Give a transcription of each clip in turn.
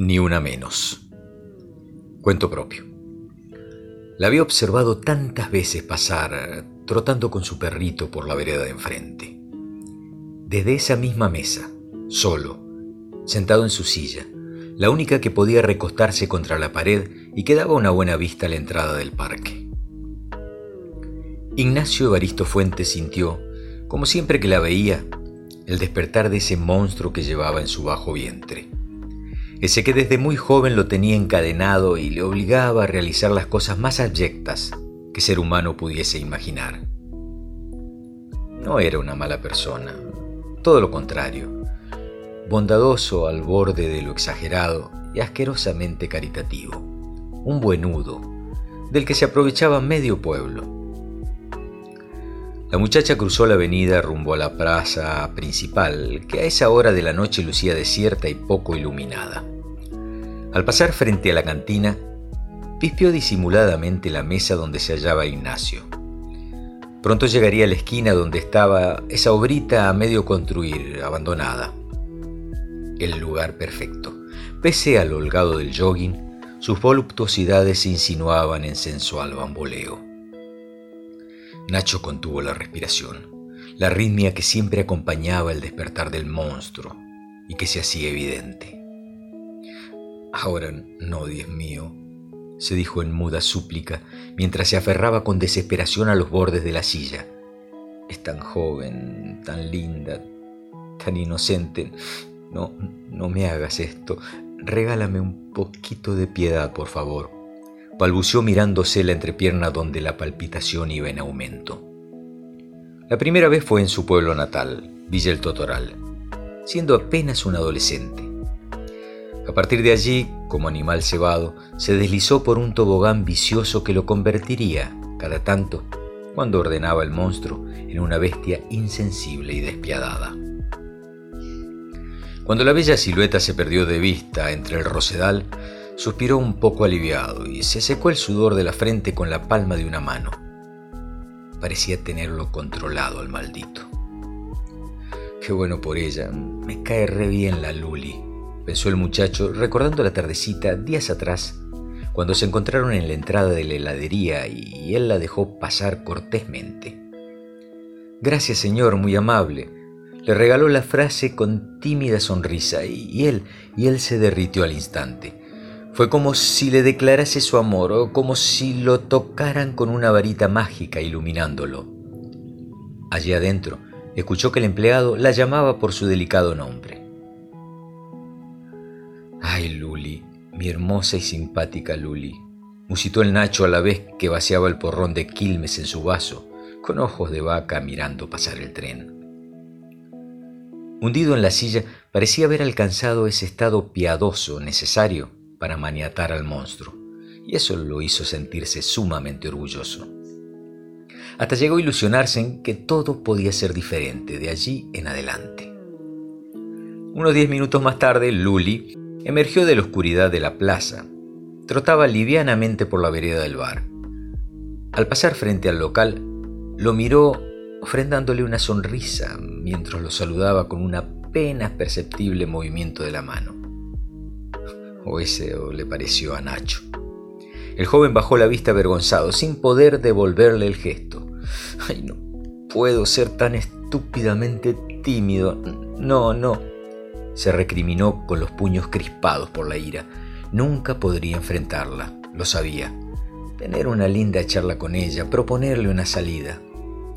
ni una menos. Cuento propio. La había observado tantas veces pasar trotando con su perrito por la vereda de enfrente. Desde esa misma mesa, solo, sentado en su silla, la única que podía recostarse contra la pared y que daba una buena vista a la entrada del parque. Ignacio Evaristo Fuentes sintió, como siempre que la veía, el despertar de ese monstruo que llevaba en su bajo vientre. Ese que desde muy joven lo tenía encadenado y le obligaba a realizar las cosas más abyectas que ser humano pudiese imaginar. No era una mala persona, todo lo contrario, bondadoso al borde de lo exagerado y asquerosamente caritativo, un buenudo, del que se aprovechaba medio pueblo la muchacha cruzó la avenida rumbo a la plaza principal, que a esa hora de la noche lucía desierta y poco iluminada. Al pasar frente a la cantina, pispeó disimuladamente la mesa donde se hallaba Ignacio. Pronto llegaría a la esquina donde estaba esa obrita a medio construir, abandonada. El lugar perfecto. Pese al holgado del jogging, sus voluptuosidades se insinuaban en sensual bamboleo. Nacho contuvo la respiración, la arritmia que siempre acompañaba el despertar del monstruo y que se hacía evidente. Ahora no, Dios mío, se dijo en muda súplica mientras se aferraba con desesperación a los bordes de la silla. Es tan joven, tan linda, tan inocente. No, no me hagas esto. Regálame un poquito de piedad, por favor balbuceó mirándose la entrepierna donde la palpitación iba en aumento. La primera vez fue en su pueblo natal, Villa Totoral, siendo apenas un adolescente. A partir de allí, como animal cebado, se deslizó por un tobogán vicioso que lo convertiría, cada tanto, cuando ordenaba el monstruo, en una bestia insensible y despiadada. Cuando la bella silueta se perdió de vista entre el rosedal, Suspiró un poco aliviado y se secó el sudor de la frente con la palma de una mano. Parecía tenerlo controlado al maldito. Qué bueno por ella, me cae re bien la Luli, el muchacho, recordando la tardecita días atrás, cuando se encontraron en la entrada de la heladería y él la dejó pasar cortésmente. Gracias, señor, muy amable. Le regaló la frase con tímida sonrisa y él, y él se derritió al instante. Fue como si le declarase su amor o como si lo tocaran con una varita mágica iluminándolo. Allí adentro, escuchó que el empleado la llamaba por su delicado nombre. Ay, Luli, mi hermosa y simpática Luli, musitó el Nacho a la vez que vaciaba el porrón de Quilmes en su vaso, con ojos de vaca mirando pasar el tren. Hundido en la silla, parecía haber alcanzado ese estado piadoso necesario para maniatar al monstruo, y eso lo hizo sentirse sumamente orgulloso. Hasta llegó a ilusionarse en que todo podía ser diferente de allí en adelante. Unos diez minutos más tarde, Luli emergió de la oscuridad de la plaza. Trotaba livianamente por la vereda del bar. Al pasar frente al local, lo miró ofrendándole una sonrisa mientras lo saludaba con un apenas perceptible movimiento de la mano o ese le pareció a Nacho. El joven bajó la vista avergonzado, sin poder devolverle el gesto. Ay, no puedo ser tan estúpidamente tímido. No, no. Se recriminó con los puños crispados por la ira. Nunca podría enfrentarla, lo sabía. Tener una linda charla con ella, proponerle una salida.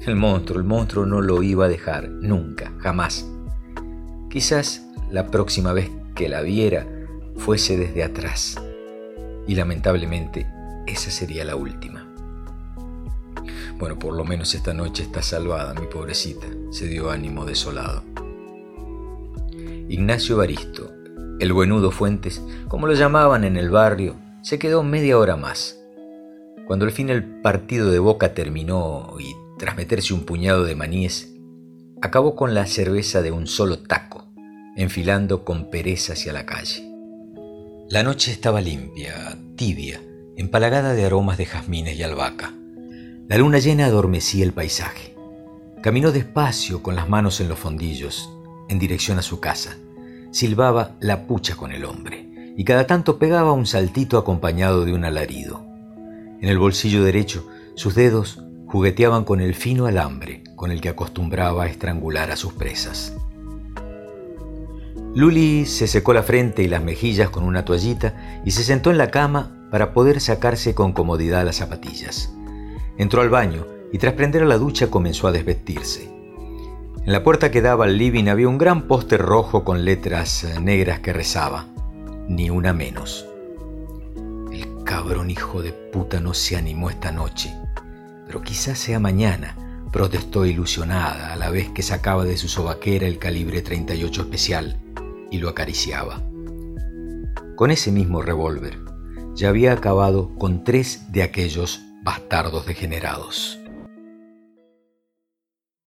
El monstruo, el monstruo no lo iba a dejar, nunca, jamás. Quizás la próxima vez que la viera, fuese desde atrás. Y lamentablemente esa sería la última. Bueno, por lo menos esta noche está salvada, mi pobrecita, se dio ánimo desolado. Ignacio Baristo, el buenudo Fuentes, como lo llamaban en el barrio, se quedó media hora más. Cuando al fin el partido de Boca terminó y tras meterse un puñado de maníes, acabó con la cerveza de un solo taco, enfilando con pereza hacia la calle. La noche estaba limpia, tibia, empalagada de aromas de jazmines y albahaca. La luna llena adormecía el paisaje. Caminó despacio con las manos en los fondillos, en dirección a su casa. Silbaba la pucha con el hombre, y cada tanto pegaba un saltito acompañado de un alarido. En el bolsillo derecho, sus dedos jugueteaban con el fino alambre con el que acostumbraba estrangular a sus presas. Luli se secó la frente y las mejillas con una toallita y se sentó en la cama para poder sacarse con comodidad las zapatillas. Entró al baño y tras prender la ducha comenzó a desvestirse. En la puerta que daba al living había un gran póster rojo con letras negras que rezaba, ni una menos. El cabrón hijo de puta no se animó esta noche, pero quizás sea mañana, protestó ilusionada a la vez que sacaba de su sobaquera el calibre 38 especial y lo acariciaba. Con ese mismo revólver ya había acabado con tres de aquellos bastardos degenerados.